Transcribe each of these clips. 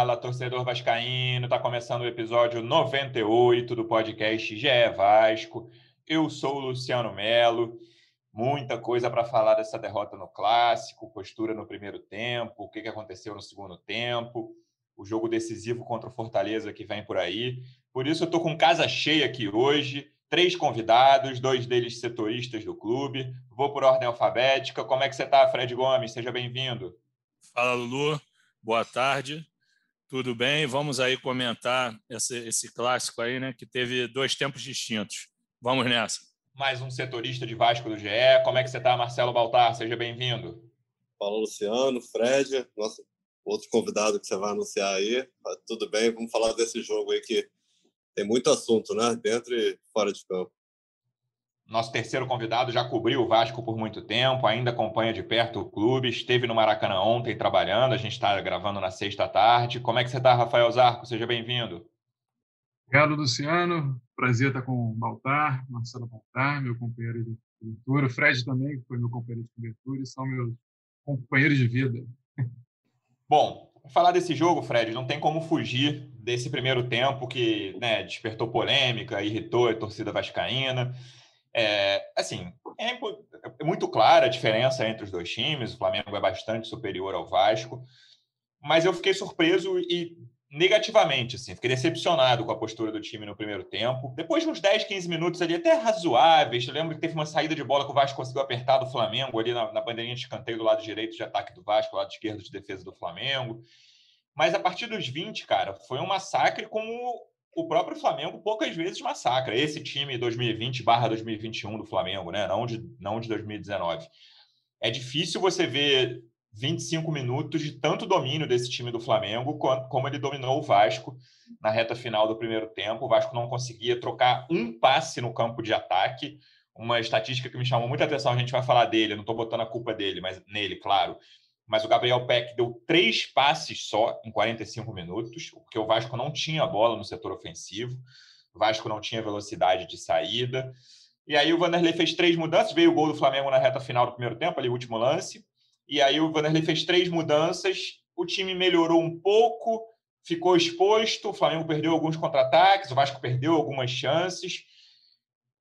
Fala, torcedor vascaíno, tá começando o episódio 98 do podcast GE Vasco. Eu sou o Luciano Melo. Muita coisa para falar dessa derrota no clássico, postura no primeiro tempo, o que aconteceu no segundo tempo, o jogo decisivo contra o Fortaleza que vem por aí. Por isso eu tô com casa cheia aqui hoje, três convidados, dois deles setoristas do clube. Vou por ordem alfabética. Como é que você tá, Fred Gomes? Seja bem-vindo. Fala, Lulu. Boa tarde, tudo bem? Vamos aí comentar esse, esse clássico aí, né? Que teve dois tempos distintos. Vamos nessa. Mais um setorista de Vasco do GE. Como é que você está, Marcelo Baltar? Seja bem-vindo. Fala, Luciano, Fred, nosso outro convidado que você vai anunciar aí. Tudo bem? Vamos falar desse jogo aí que tem muito assunto, né? Dentro e fora de campo. Nosso terceiro convidado já cobriu o Vasco por muito tempo, ainda acompanha de perto o clube, esteve no Maracanã ontem trabalhando, a gente está gravando na sexta tarde. Como é que você está, Rafael Zarco? Seja bem-vindo. Obrigado, Luciano. Prazer estar com o Baltar, Marcelo Baltar, meu companheiro de cobertura, o Fred também, que foi meu companheiro de cobertura, e são meus companheiros de vida. Bom, falar desse jogo, Fred, não tem como fugir desse primeiro tempo que né, despertou polêmica, irritou a torcida vascaína. É, assim, é, é muito clara a diferença entre os dois times. O Flamengo é bastante superior ao Vasco, mas eu fiquei surpreso e negativamente, assim, fiquei decepcionado com a postura do time no primeiro tempo. Depois de uns 10, 15 minutos ali, até razoáveis, eu lembro que teve uma saída de bola que o Vasco conseguiu apertar do Flamengo ali na, na bandeirinha de escanteio do lado direito de ataque do Vasco, lado esquerdo de defesa do Flamengo. Mas a partir dos 20, cara, foi um massacre como o próprio Flamengo poucas vezes massacra. Esse time 2020/2021 do Flamengo, né? Não de, não de 2019. É difícil você ver 25 minutos de tanto domínio desse time do Flamengo como ele dominou o Vasco na reta final do primeiro tempo. O Vasco não conseguia trocar um passe no campo de ataque. Uma estatística que me chamou muita atenção, a gente vai falar dele, não estou botando a culpa dele, mas nele, claro mas o Gabriel Peck deu três passes só em 45 minutos, porque o Vasco não tinha bola no setor ofensivo, o Vasco não tinha velocidade de saída. E aí o Vanderlei fez três mudanças, veio o gol do Flamengo na reta final do primeiro tempo, ali o último lance. E aí o Vanderlei fez três mudanças, o time melhorou um pouco, ficou exposto, o Flamengo perdeu alguns contra-ataques, o Vasco perdeu algumas chances.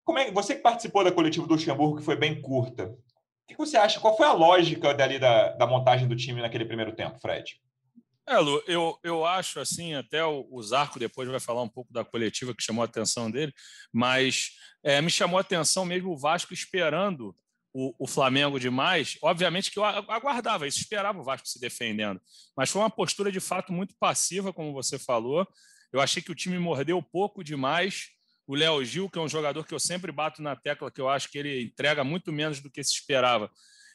Como é você que participou da coletiva do Luxemburgo, que foi bem curta, que você acha? Qual foi a lógica dali da, da montagem do time naquele primeiro tempo, Fred? É, Lu, eu, eu acho assim, até o, o Zarco depois vai falar um pouco da coletiva que chamou a atenção dele, mas é, me chamou a atenção mesmo o Vasco esperando o, o, Flamengo demais. Obviamente que eu aguardava isso, esperava o Vasco se defendendo, mas foi uma postura de fato muito passiva, como você falou. Eu achei que o time mordeu pouco demais o Léo Gil, que é um jogador que eu sempre bato na tecla, que eu acho que ele entrega muito menos do que se esperava.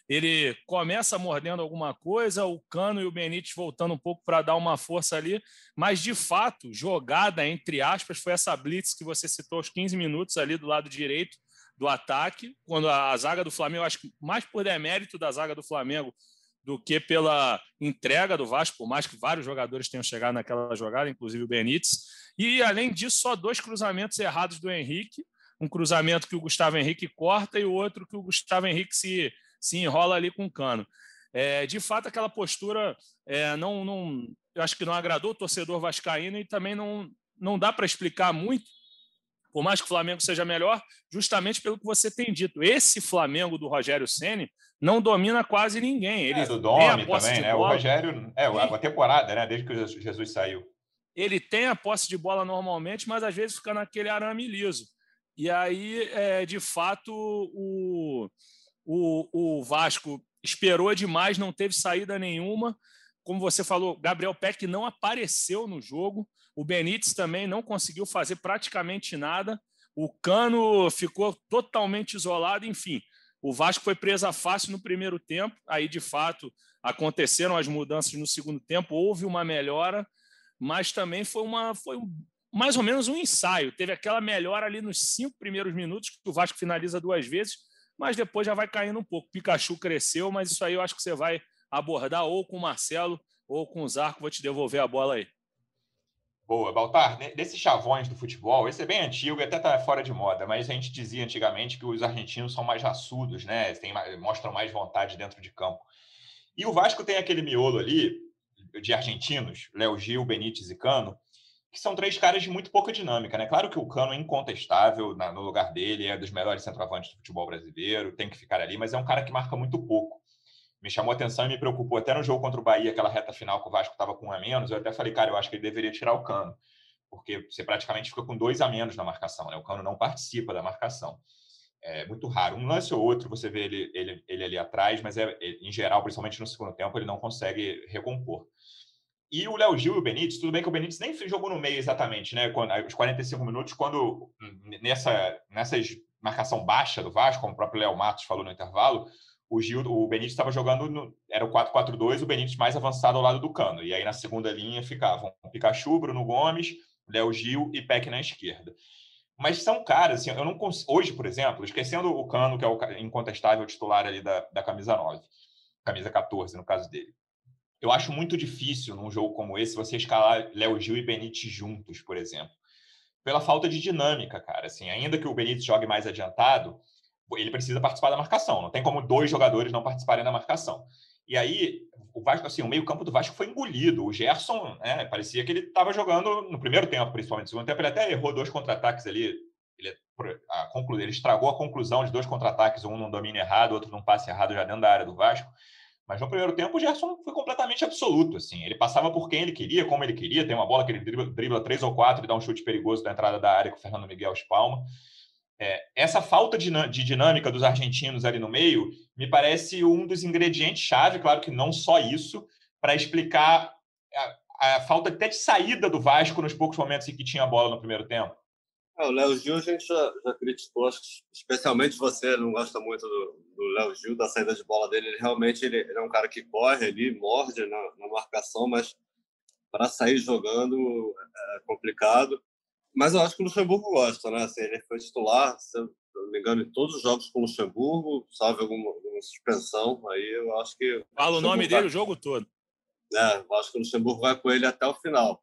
Ele começa mordendo alguma coisa, o Cano e o Benítez voltando um pouco para dar uma força ali, mas de fato, jogada entre aspas, foi essa blitz que você citou aos 15 minutos ali do lado direito do ataque, quando a zaga do Flamengo, acho que mais por demérito da zaga do Flamengo, do que pela entrega do Vasco, por mais que vários jogadores tenham chegado naquela jogada, inclusive o Benítez. E, além disso, só dois cruzamentos errados do Henrique. Um cruzamento que o Gustavo Henrique corta e o outro que o Gustavo Henrique se, se enrola ali com o cano. É, de fato, aquela postura é, não, não, eu acho que não agradou o torcedor vascaíno e também não, não dá para explicar muito, por mais que o Flamengo seja melhor, justamente pelo que você tem dito. Esse Flamengo do Rogério Ceni não domina quase ninguém. Ele é, do Domi também, né? Bola. O Rogério, é, a temporada, né? Desde que o Jesus saiu. Ele tem a posse de bola normalmente, mas às vezes fica naquele arame liso. E aí, é, de fato, o, o, o Vasco esperou demais, não teve saída nenhuma. Como você falou, Gabriel Peck não apareceu no jogo. O Benítez também não conseguiu fazer praticamente nada. O Cano ficou totalmente isolado. Enfim, o Vasco foi presa fácil no primeiro tempo. Aí, de fato, aconteceram as mudanças no segundo tempo. Houve uma melhora, mas também foi uma, foi mais ou menos um ensaio. Teve aquela melhora ali nos cinco primeiros minutos, que o Vasco finaliza duas vezes, mas depois já vai caindo um pouco. Pikachu cresceu, mas isso aí eu acho que você vai abordar ou com o Marcelo ou com o Zarco. Vou te devolver a bola aí. Boa, Baltar, desses chavões do futebol, esse é bem antigo e até está fora de moda, mas a gente dizia antigamente que os argentinos são mais raçudos, né? Tem, mostram mais vontade dentro de campo. E o Vasco tem aquele miolo ali de argentinos, Léo Gil, Benítez e Cano, que são três caras de muito pouca dinâmica, né? Claro que o Cano é incontestável no lugar dele, é dos melhores centroavantes do futebol brasileiro, tem que ficar ali, mas é um cara que marca muito pouco me chamou atenção e me preocupou até no jogo contra o Bahia, aquela reta final que o Vasco estava com um a menos. Eu até falei, cara, eu acho que ele deveria tirar o cano, porque você praticamente fica com dois a menos na marcação, né? O cano não participa da marcação. É muito raro. Um lance ou outro você vê ele, ele, ele ali atrás, mas é, em geral, principalmente no segundo tempo, ele não consegue recompor. E o Léo Gil e o Benítez, tudo bem que o Benítez nem jogou no meio exatamente, né? Quando, os 45 minutos, quando nessa, nessa marcação baixa do Vasco, como o próprio Léo Matos falou no intervalo, o Gil, o Benítez estava jogando, no, era o 4-4-2, o Benítez mais avançado ao lado do Cano. E aí na segunda linha ficavam Pikachu, Bruno Gomes, Léo Gil e Peck na esquerda. Mas são caras, assim, eu não consigo, hoje, por exemplo, esquecendo o Cano, que é o incontestável titular ali da, da camisa 9, camisa 14 no caso dele. Eu acho muito difícil num jogo como esse você escalar Léo Gil e Benítez juntos, por exemplo. Pela falta de dinâmica, cara. Assim, ainda que o Benítez jogue mais adiantado, ele precisa participar da marcação. Não tem como dois jogadores não participarem da marcação. E aí, o Vasco, assim, o meio-campo do Vasco foi engolido. O Gerson, né, parecia que ele estava jogando no primeiro tempo, principalmente. No segundo tempo, ele até errou dois contra-ataques ali. Ele, a conclu... ele estragou a conclusão de dois contra-ataques, um num domínio errado, outro num passe errado já dentro da área do Vasco. Mas no primeiro tempo, o Gerson foi completamente absoluto. Assim. Ele passava por quem ele queria, como ele queria. Tem uma bola que ele dribla, dribla três ou quatro e dá um chute perigoso da entrada da área com o Fernando Miguel espalma. É, essa falta de, de, dinâmica dos argentinos ali no meio me parece um dos ingredientes-chave, claro que não só isso, para explicar a, a, falta até de saída do Vasco nos poucos momentos em que tinha a bola no primeiro tempo. É, o Léo Gil a gente já, já criticou, especialmente você não gosta muito do Léo Gil, da saída de bola dele. Ele realmente ele, ele é um cara que corre ali, morde na, na marcação, mas para sair jogando é complicado. Mas eu acho que o Luxemburgo gosta, né? Assim, ele foi titular, se eu não me engano, em todos os jogos com o Luxemburgo, salve alguma, alguma suspensão. Aí eu acho que. Fala o, nome dele o jogo todo. É, eu acho que o Luxemburgo vai com ele até o final.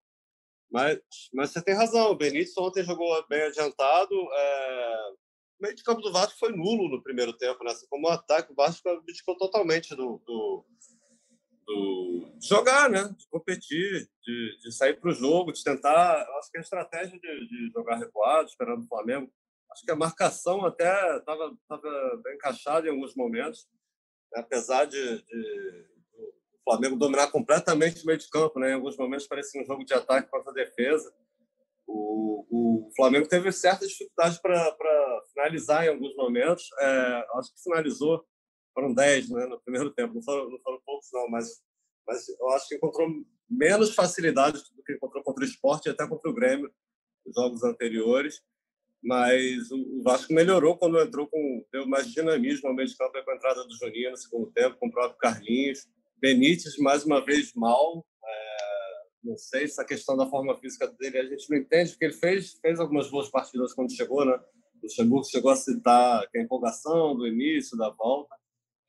Mas, mas você tem razão, o Benítez ontem jogou bem adiantado. É... O meio de campo do Vasco foi nulo no primeiro tempo, né? Assim, como o ataque, o Vasco abdicou totalmente do, do, do jogar, né? De competir, de, de sair para o jogo, de tentar. Eu acho que a estratégia de, de jogar recuado, esperando o Flamengo, acho que a marcação até estava bem encaixada em alguns momentos, né? apesar de, de, o Flamengo dominar completamente o meio de campo, né? Em alguns momentos parecia um jogo de ataque contra a defesa. O, o Flamengo teve certa dificuldade para finalizar em alguns momentos. É, acho que finalizou foram 10 né, no primeiro tempo, não foram, não foram poucos, não, mas, mas eu acho que encontrou menos facilidade do que encontrou contra o esporte e até contra o Grêmio, nos jogos anteriores. Mas o Vasco melhorou quando entrou com deu mais dinamismo ao meio de campo com a entrada do Juninho no segundo tempo, com o próprio Carlinhos. Benítez, mais uma vez, mal. É, não sei se a questão da forma física dele a gente não entende, porque ele fez, fez algumas boas partidas quando chegou, né? O Luxemburgo chegou a citar a empolgação do início, da volta,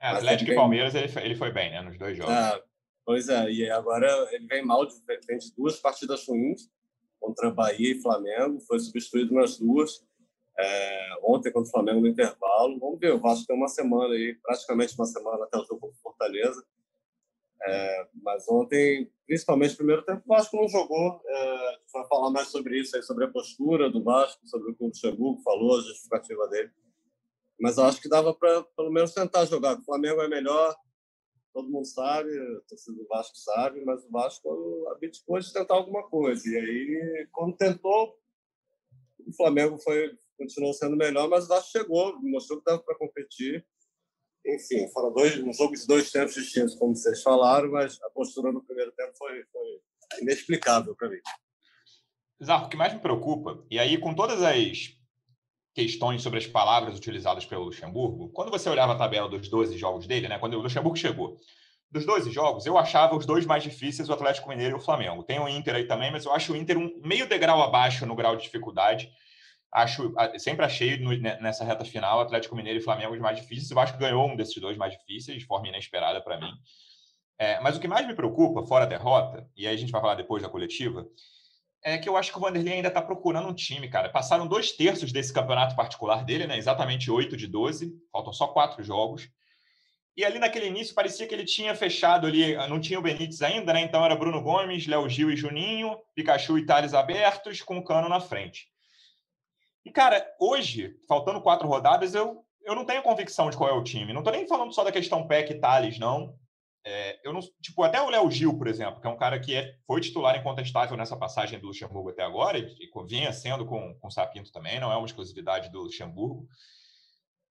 é, Atlético e Palmeiras ele foi, ele foi bem, né? Nos dois jogos. É, pois é, e agora ele vem mal, de, vem de duas partidas ruins contra Bahia e Flamengo, foi substituído nas duas. É, ontem contra o Flamengo no intervalo. Vamos ver, o Vasco tem uma semana aí, praticamente uma semana até o jogo contra Fortaleza. É, mas ontem, principalmente no primeiro tempo, o Vasco não jogou. É, vai falar mais sobre isso, aí, sobre a postura do Vasco, sobre o que o Luxemburgo falou, a justificativa dele. Mas eu acho que dava para pelo menos tentar jogar. O Flamengo é melhor, todo mundo sabe, torcida do Vasco sabe, mas o Vasco abdicou de tentar alguma coisa. E aí, quando tentou, o Flamengo foi continuou sendo melhor, mas o Vasco chegou, mostrou que dava para competir. Enfim, foram dois, um jogo de dois tempos distintos, como vocês falaram, mas a postura no primeiro tempo foi, foi inexplicável para mim. Zarco, o que mais me preocupa, e aí com todas as questões sobre as palavras utilizadas pelo Luxemburgo, quando você olhava a tabela dos 12 jogos dele, né, quando o Luxemburgo chegou, dos 12 jogos, eu achava os dois mais difíceis, o Atlético Mineiro e o Flamengo. Tem o Inter aí também, mas eu acho o Inter um meio degrau abaixo no grau de dificuldade. Acho, sempre achei no, nessa reta final Atlético Mineiro e Flamengo os mais difíceis. Acho que ganhou um desses dois mais difíceis, de forma inesperada para mim. É, mas o que mais me preocupa, fora a derrota, e aí a gente vai falar depois da coletiva, é que eu acho que o Vanderlei ainda está procurando um time, cara. Passaram dois terços desse campeonato particular dele, né? Exatamente 8 de 12, faltam só quatro jogos. E ali naquele início parecia que ele tinha fechado ali, não tinha o Benítez ainda, né? Então era Bruno Gomes, Léo Gil e Juninho, Pikachu e Thales abertos, com o Cano na frente. E, cara, hoje, faltando quatro rodadas, eu, eu não tenho convicção de qual é o time. Não estou nem falando só da questão Peck e Thales, não. É, eu não, tipo, até o Léo Gil, por exemplo, que é um cara que é, foi titular incontestável nessa passagem do Luxemburgo até agora, e, e vinha sendo com, com o Sapinto também, não é uma exclusividade do Luxemburgo.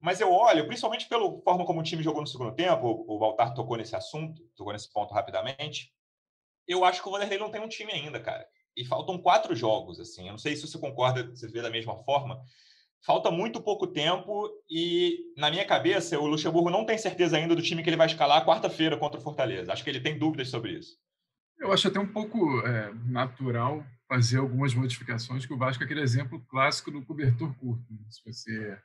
Mas eu olho, principalmente pela forma como o time jogou no segundo tempo, o Valtar tocou nesse assunto, tocou nesse ponto rapidamente. Eu acho que o Vanderlei não tem um time ainda, cara. E faltam quatro jogos, assim. Eu não sei se você concorda, você vê da mesma forma, falta muito pouco tempo e, na minha cabeça, o Luxemburgo não tem certeza ainda do time que ele vai escalar quarta-feira contra o Fortaleza. Acho que ele tem dúvidas sobre isso. Eu acho até um pouco é, natural fazer algumas modificações, que o Vasco é aquele exemplo clássico do cobertor curto. Né? Se você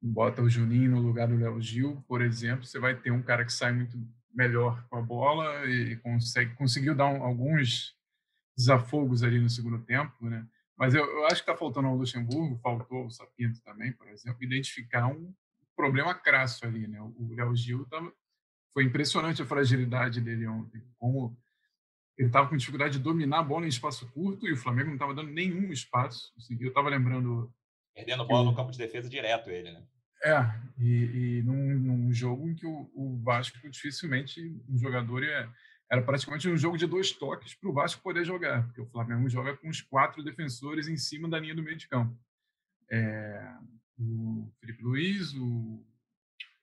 bota o Juninho no lugar do Léo Gil, por exemplo, você vai ter um cara que sai muito melhor com a bola e consegue, conseguiu dar um, alguns desafogos ali no segundo tempo, né? Mas eu, eu acho que está faltando ao Luxemburgo, faltou ao Sapinto também, por exemplo, identificar um problema crasso ali, né? O Léo Gil tava, foi impressionante a fragilidade dele ontem, como ele estava com dificuldade de dominar a bola em espaço curto e o Flamengo não estava dando nenhum espaço. Assim, eu estava lembrando perdendo bola no campo de defesa direto ele, né? É, e, e num, num, jogo em que o, o, Vasco dificilmente um jogador ia, era praticamente um jogo de dois toques para o Vasco poder jogar, porque o Flamengo joga com os quatro defensores em cima da linha do meio de campo. É, o Felipe Luiz, o,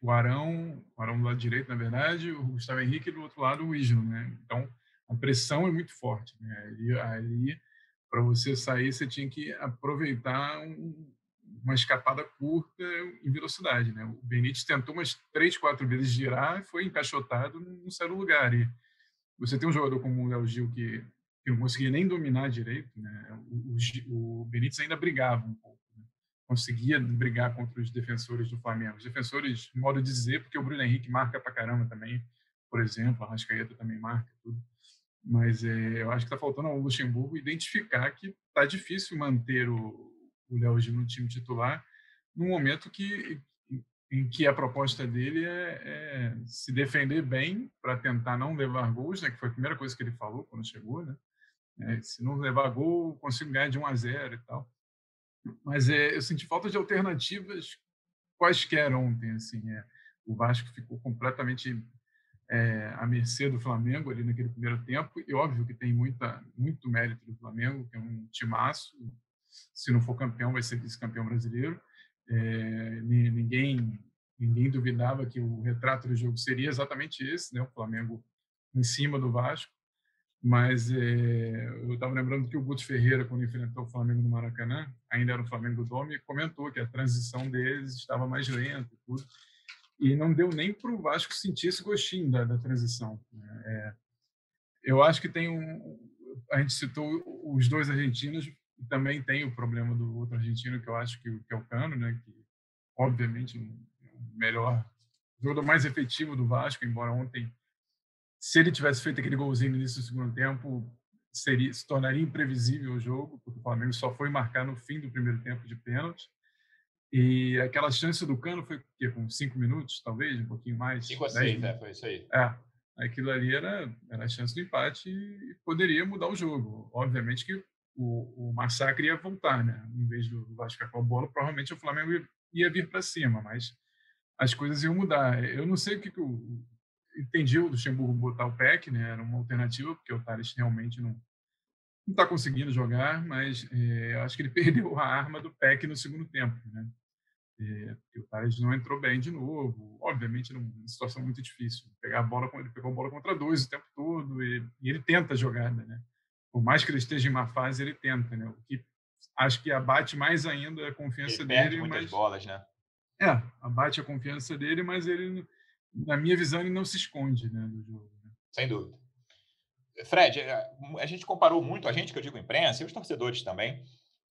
o Arão, o Arão do lado direito, na verdade, o Gustavo Henrique e do outro lado o Isno, né? Então, a pressão é muito forte, né? Ali para você sair, você tinha que aproveitar um, uma escapada curta em velocidade, né? O Benítez tentou umas três, quatro vezes girar e foi encaixotado, saiu do lugar. E você tem um jogador como o Léo Gil que, que não conseguia nem dominar direito, né? O, o, o Benítez ainda brigava um pouco, né? conseguia brigar contra os defensores do Flamengo. Os defensores, modo de dizer, porque o Bruno Henrique marca pra caramba também, por exemplo, a Rascaeta também marca tudo. Mas é, eu acho que está faltando ao Luxemburgo identificar que está difícil manter o, o Léo Gil no time titular num momento que, em que a proposta dele é, é se defender bem para tentar não levar gols, né, que foi a primeira coisa que ele falou quando chegou, né? É, se não levar gol, consigo ganhar de 1 a 0 e tal. Mas é, eu senti falta de alternativas quaisquer ontem, assim, é, o Vasco ficou completamente é, à mercê do Flamengo ali naquele primeiro tempo, e óbvio que tem muita, muito mérito do Flamengo, que é um timaço, se não for campeão, vai ser vice-campeão brasileiro, é, ninguém ninguém duvidava que o retrato do jogo seria exatamente esse, né? O Flamengo em cima do Vasco. Mas é, eu estava lembrando que o Guto Ferreira, quando enfrentou o Flamengo no Maracanã, ainda era o Flamengo do Dome, comentou que a transição deles estava mais lenta e tudo. E não deu nem para o Vasco sentir esse gostinho da, da transição. É, eu acho que tem um. A gente citou os dois argentinos, e também tem o problema do outro argentino, que eu acho que, que é o Cano, né? que obviamente é o melhor jogador mais efetivo do Vasco, embora ontem, se ele tivesse feito aquele golzinho no início do segundo tempo, seria, se tornaria imprevisível o jogo, porque o Flamengo só foi marcar no fim do primeiro tempo de pênalti. E aquela chance do Cano foi que, com cinco minutos, talvez, um pouquinho mais. Cinco a seis, né? Foi isso aí. É. Aquilo ali era, era a chance do empate e poderia mudar o jogo. Obviamente que o, o massacre ia voltar, né? Em vez do Vasco com a bola, provavelmente o Flamengo ia, vir para cima, mas as coisas iam mudar. Eu não sei o que, que o, entendi o Luxemburgo botar o PEC, né? Era uma alternativa, porque o Thales realmente não não está conseguindo jogar, mas é, acho que ele perdeu a arma do PEC no segundo tempo, né? É, o Thales não entrou bem de novo, obviamente numa situação muito difícil. Pegar a bola, ele pegou a bola contra dois o tempo todo e, e ele tenta a jogada, né? Por mais que ele esteja em uma fase, ele tenta, né? O que acho que abate mais ainda a confiança ele dele. muitas mas... bolas, né? É, abate a confiança dele, mas ele na minha visão, ele não se esconde né, do jogo. Né? Sem dúvida. Fred, é, a gente comparou muito, a gente que eu digo imprensa, e os torcedores também,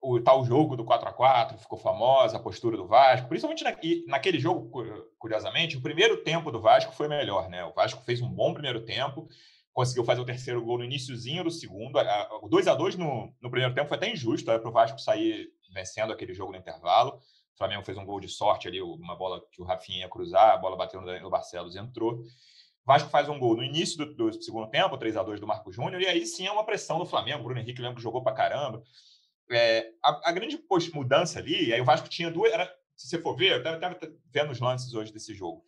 o tal jogo do 4 a 4 ficou famosa, a postura do Vasco, principalmente na, naquele jogo, curiosamente, o primeiro tempo do Vasco foi melhor, né? O Vasco fez um bom primeiro tempo, conseguiu fazer o terceiro gol no iníciozinho do segundo. O 2 a 2 no, no primeiro tempo foi até injusto, era para o Vasco sair vencendo aquele jogo no intervalo. O Flamengo fez um gol de sorte ali, uma bola que o Rafinha ia cruzar, a bola bateu no Barcelos e entrou. O Vasco faz um gol no início do, do segundo tempo, 3 a 2 do Marco Júnior, e aí sim é uma pressão do Flamengo. O Bruno Henrique lembra que jogou para caramba. É, a, a, grande mudança ali, aí o Vasco tinha duas. Era, se você for ver, eu estava vendo os lances hoje desse jogo.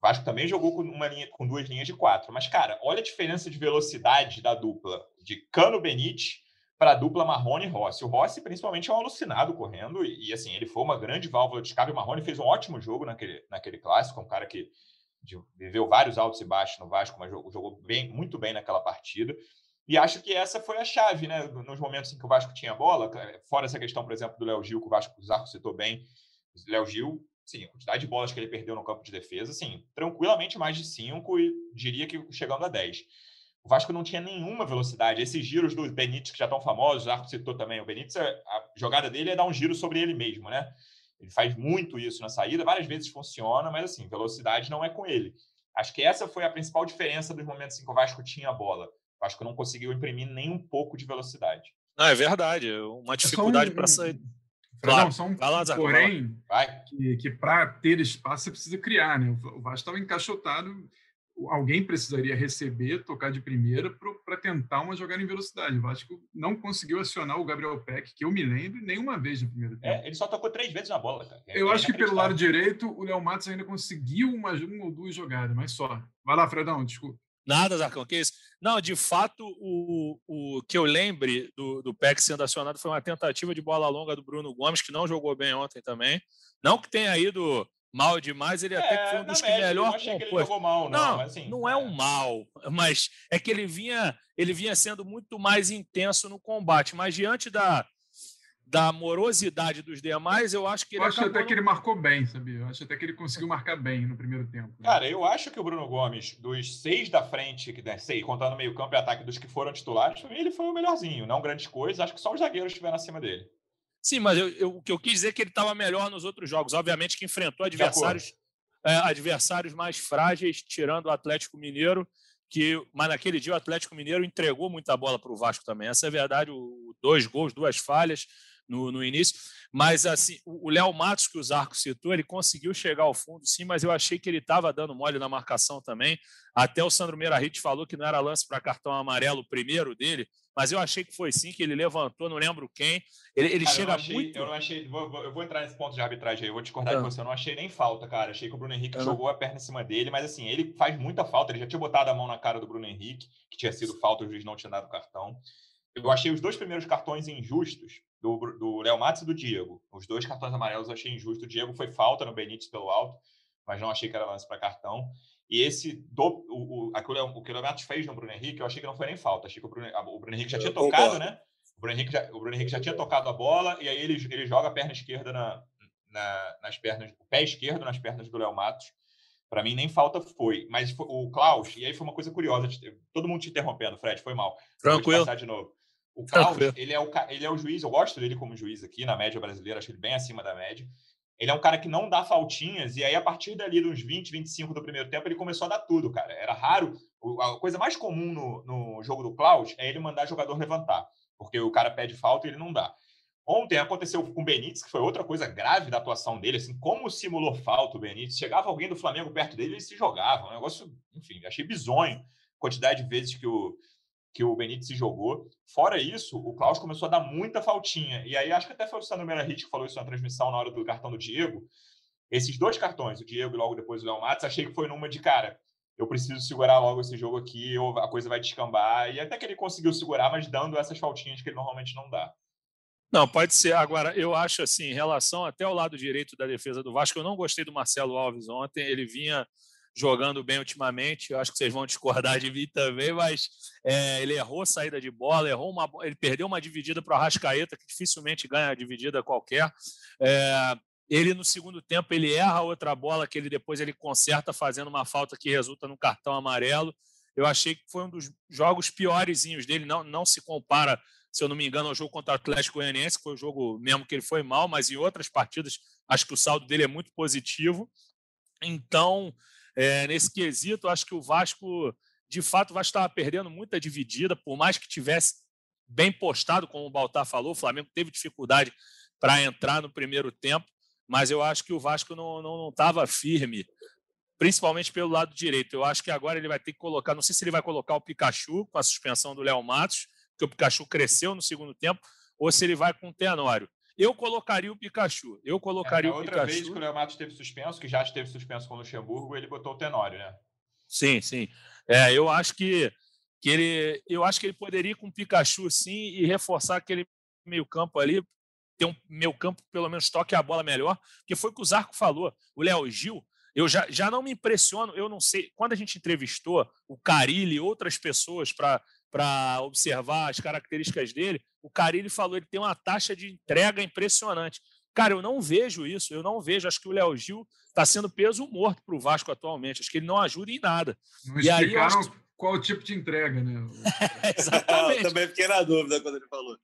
O Vasco também jogou com, uma linha, com duas linhas de quatro. Mas, cara, olha a diferença de velocidade da dupla de Cano Benite para a dupla Marrone e Rossi. O Rossi, principalmente, é um alucinado correndo. E, assim, ele foi uma grande válvula de escape. O Marrone fez um ótimo jogo naquele, naquele clássico. Um cara que viveu vários altos e baixos no Vasco, mas jogou, jogou bem, muito bem naquela partida. E acho que essa foi a chave, né? Nos momentos em que o Vasco tinha bola, fora essa questão, por exemplo, do Léo Gil, que o Vasco o Zarco citou bem. Léo Gil, sim, a quantidade de bolas que ele perdeu no campo de defesa, sim, tranquilamente mais de cinco e diria que chegando a 10. O Vasco não tinha nenhuma velocidade. Esses giros do Benítez, que já estão famosos, o Arco citou também. O Benítez, a jogada dele é dar um giro sobre ele mesmo, né? Ele faz muito isso na saída, várias vezes funciona, mas assim, velocidade não é com ele. Acho que essa foi a principal diferença dos momentos em que o Vasco tinha a bola. O Vasco não conseguiu imprimir nem um pouco de velocidade. Não, é verdade. É uma dificuldade para sair. Claro. Não, só um lá, porém, Vai. que, que para ter espaço você precisa criar, né? O Vasco estava encaixotado alguém precisaria receber, tocar de primeira para tentar uma jogada em velocidade. O Vasco não conseguiu acionar o Gabriel Peck, que eu me lembro, nenhuma vez no primeiro tempo. É, ele só tocou três vezes na bola. Cara. É, eu acho que pelo lado direito, o Léo Matos ainda conseguiu uma, uma ou duas jogadas, mas só. Vai lá, Fredão, desculpa. Nada, Zarcão, que isso? Não, de fato, o, o que eu lembre do, do Peck sendo acionado foi uma tentativa de bola longa do Bruno Gomes, que não jogou bem ontem também. Não que tenha ido mal demais, ele é, até que foi um dos que média, melhor compôs. Que jogou mal, não, não, assim, não é, é um mal, mas é que ele vinha, ele vinha sendo muito mais intenso no combate, mas diante da da morosidade dos demais, eu acho que ele Eu acho até no... que ele marcou bem, sabia? Eu acho até que ele conseguiu marcar bem no primeiro tempo. Né? Cara, eu acho que o Bruno Gomes, dos seis da frente, que né, seis, contando meio campo e ataque dos que foram titulares, ele foi o melhorzinho. Não grandes coisas, acho que só os zagueiros estiveram acima dele. Sim, mas eu, eu, o que eu quis dizer é que ele estava melhor nos outros jogos. Obviamente que enfrentou adversários, é, adversários mais frágeis, tirando o Atlético Mineiro, que, mas naquele dia o Atlético Mineiro entregou muita bola para o Vasco também. Essa é a verdade, o, dois gols, duas falhas no, no início. Mas assim, o Léo Matos, que o Zarco citou, ele conseguiu chegar ao fundo, sim, mas eu achei que ele estava dando mole na marcação também. Até o Sandro Meirahit falou que não era lance para cartão amarelo o primeiro dele, mas eu achei que foi sim, que ele levantou, não lembro quem. Ele, ele cara, chega eu achei, muito. Eu não achei. Vou, vou, eu vou entrar nesse ponto de arbitragem aí, eu vou discordar ah. de você. Eu não achei nem falta, cara. Achei que o Bruno Henrique ah. jogou a perna em cima dele, mas assim, ele faz muita falta. Ele já tinha botado a mão na cara do Bruno Henrique, que tinha sido falta, o juiz não tinha dado cartão. Eu achei os dois primeiros cartões injustos do, do Léo Matos e do Diego. Os dois cartões amarelos eu achei injusto. O Diego foi falta no Benítez pelo alto, mas não achei que era lance para cartão. E esse do, o, o, aquilo, o que o Leonardo fez no Bruno Henrique, eu achei que não foi nem falta. Achei que o Bruno, o Bruno Henrique já tinha tocado, né? O Bruno, Henrique já, o Bruno Henrique já tinha tocado a bola, e aí ele, ele joga a perna esquerda na, na, nas pernas, o pé esquerdo nas pernas do Léo Matos. Para mim, nem falta foi. Mas foi, o Klaus, e aí foi uma coisa curiosa, todo mundo te interrompendo, Fred, foi mal. Tranquilo. Vou de novo. O Klaus, ele é o, ele é o juiz, eu gosto dele como juiz aqui na média brasileira, acho ele bem acima da média. Ele é um cara que não dá faltinhas, e aí a partir dali, dos 20, 25 do primeiro tempo, ele começou a dar tudo, cara. Era raro. A coisa mais comum no, no jogo do Klaus é ele mandar jogador levantar, porque o cara pede falta e ele não dá. Ontem aconteceu com o Benítez, que foi outra coisa grave da atuação dele, assim, como simulou falta o Benítez. Chegava alguém do Flamengo perto dele, ele se jogava. Um negócio, enfim, achei bizonho a quantidade de vezes que o, que o Benítez se jogou. Fora isso, o Klaus começou a dar muita faltinha. E aí, acho que até foi o Sandro Merahit que falou isso na transmissão na hora do cartão do Diego. Esses dois cartões, o Diego e logo depois o Léo Matos, achei que foi numa de cara. Eu preciso segurar logo esse jogo aqui, ou a coisa vai descambar. E até que ele conseguiu segurar, mas dando essas faltinhas que ele normalmente não dá. Não, pode ser. Agora, eu acho assim, em relação até ao lado direito da defesa do Vasco, eu não gostei do Marcelo Alves ontem. Ele vinha jogando bem ultimamente. Eu acho que vocês vão discordar de mim também, mas é, ele errou saída de bola, errou uma, ele perdeu uma dividida para o Arrascaeta, que dificilmente ganha a dividida qualquer. É, Ele no segundo tempo ele erra outra bola que ele depois ele conserta fazendo uma falta que resulta no cartão amarelo. Eu achei que foi um dos jogos piorzinhos dele, não, não se compara, se eu não me engano, ao jogo contra o Atlético Goianiense, que foi o jogo mesmo que ele foi mal, mas em outras partidas acho que o saldo dele é muito positivo. Então, é, nesse quesito, acho que o Vasco, de fato, vai estar perdendo muita dividida, por mais que tivesse bem postado, como o Baltar falou, o Flamengo teve dificuldade para entrar no primeiro tempo, mas eu acho que o Vasco não estava firme, principalmente pelo lado direito. Eu acho que agora ele vai ter que colocar, não sei se ele vai colocar o Pikachu com a suspensão do Léo Matos, porque o Pikachu cresceu no segundo tempo, ou se ele vai com o Tenório. Eu colocaria o Pikachu. Eu colocaria é, o outra vez que o Léo Matos teve suspenso, que já esteve suspenso com o Luxemburgo, ele botou o Tenório, né? Sim, sim. É, eu acho que, que ele, eu acho que ele poderia ir com o Pikachu sim e reforçar aquele meio campo ali, ter um meio campo pelo menos toque a bola melhor, porque foi o que o Zarco falou. O Léo Gil, eu já, já não me impressiono, eu não sei, quando a gente entrevistou o Carilli e outras pessoas para para observar as características dele, o Carilli falou ele tem uma taxa de entrega impressionante. Cara, eu não vejo isso, eu não vejo. Acho que o Léo Gil está sendo peso morto para o Vasco atualmente. Acho que ele não ajuda em nada. Não e aí, acho... qual o tipo de entrega, né? Exatamente. eu também fiquei na dúvida quando ele falou.